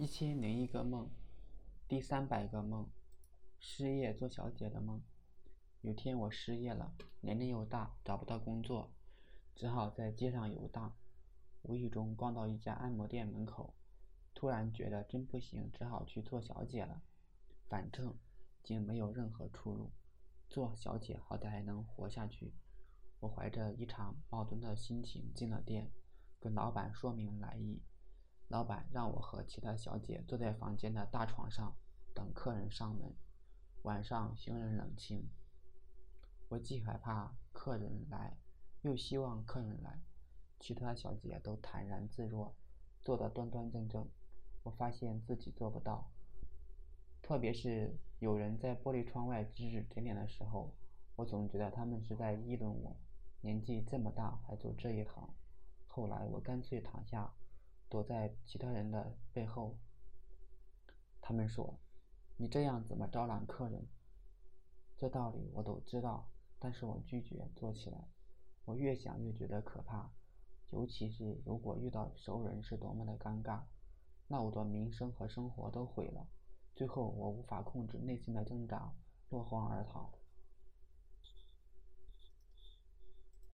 一千零一个梦，第三百个梦，失业做小姐的梦。有天我失业了，年龄又大，找不到工作，只好在街上游荡。无意中逛到一家按摩店门口，突然觉得真不行，只好去做小姐了。反正竟没有任何出路，做小姐好歹还能活下去。我怀着一场矛盾的心情进了店，跟老板说明来意。老板让我和其他小姐坐在房间的大床上等客人上门。晚上行人冷清，我既害怕客人来，又希望客人来。其他小姐都坦然自若，坐得端端正正。我发现自己做不到，特别是有人在玻璃窗外指指点点的时候，我总觉得他们是在议论我，年纪这么大还做这一行。后来我干脆躺下。躲在其他人的背后，他们说：“你这样怎么招揽客人？”这道理我都知道，但是我拒绝做起来。我越想越觉得可怕，尤其是如果遇到熟人，是多么的尴尬。那我的名声和生活都毁了。最后，我无法控制内心的挣扎，落荒而逃。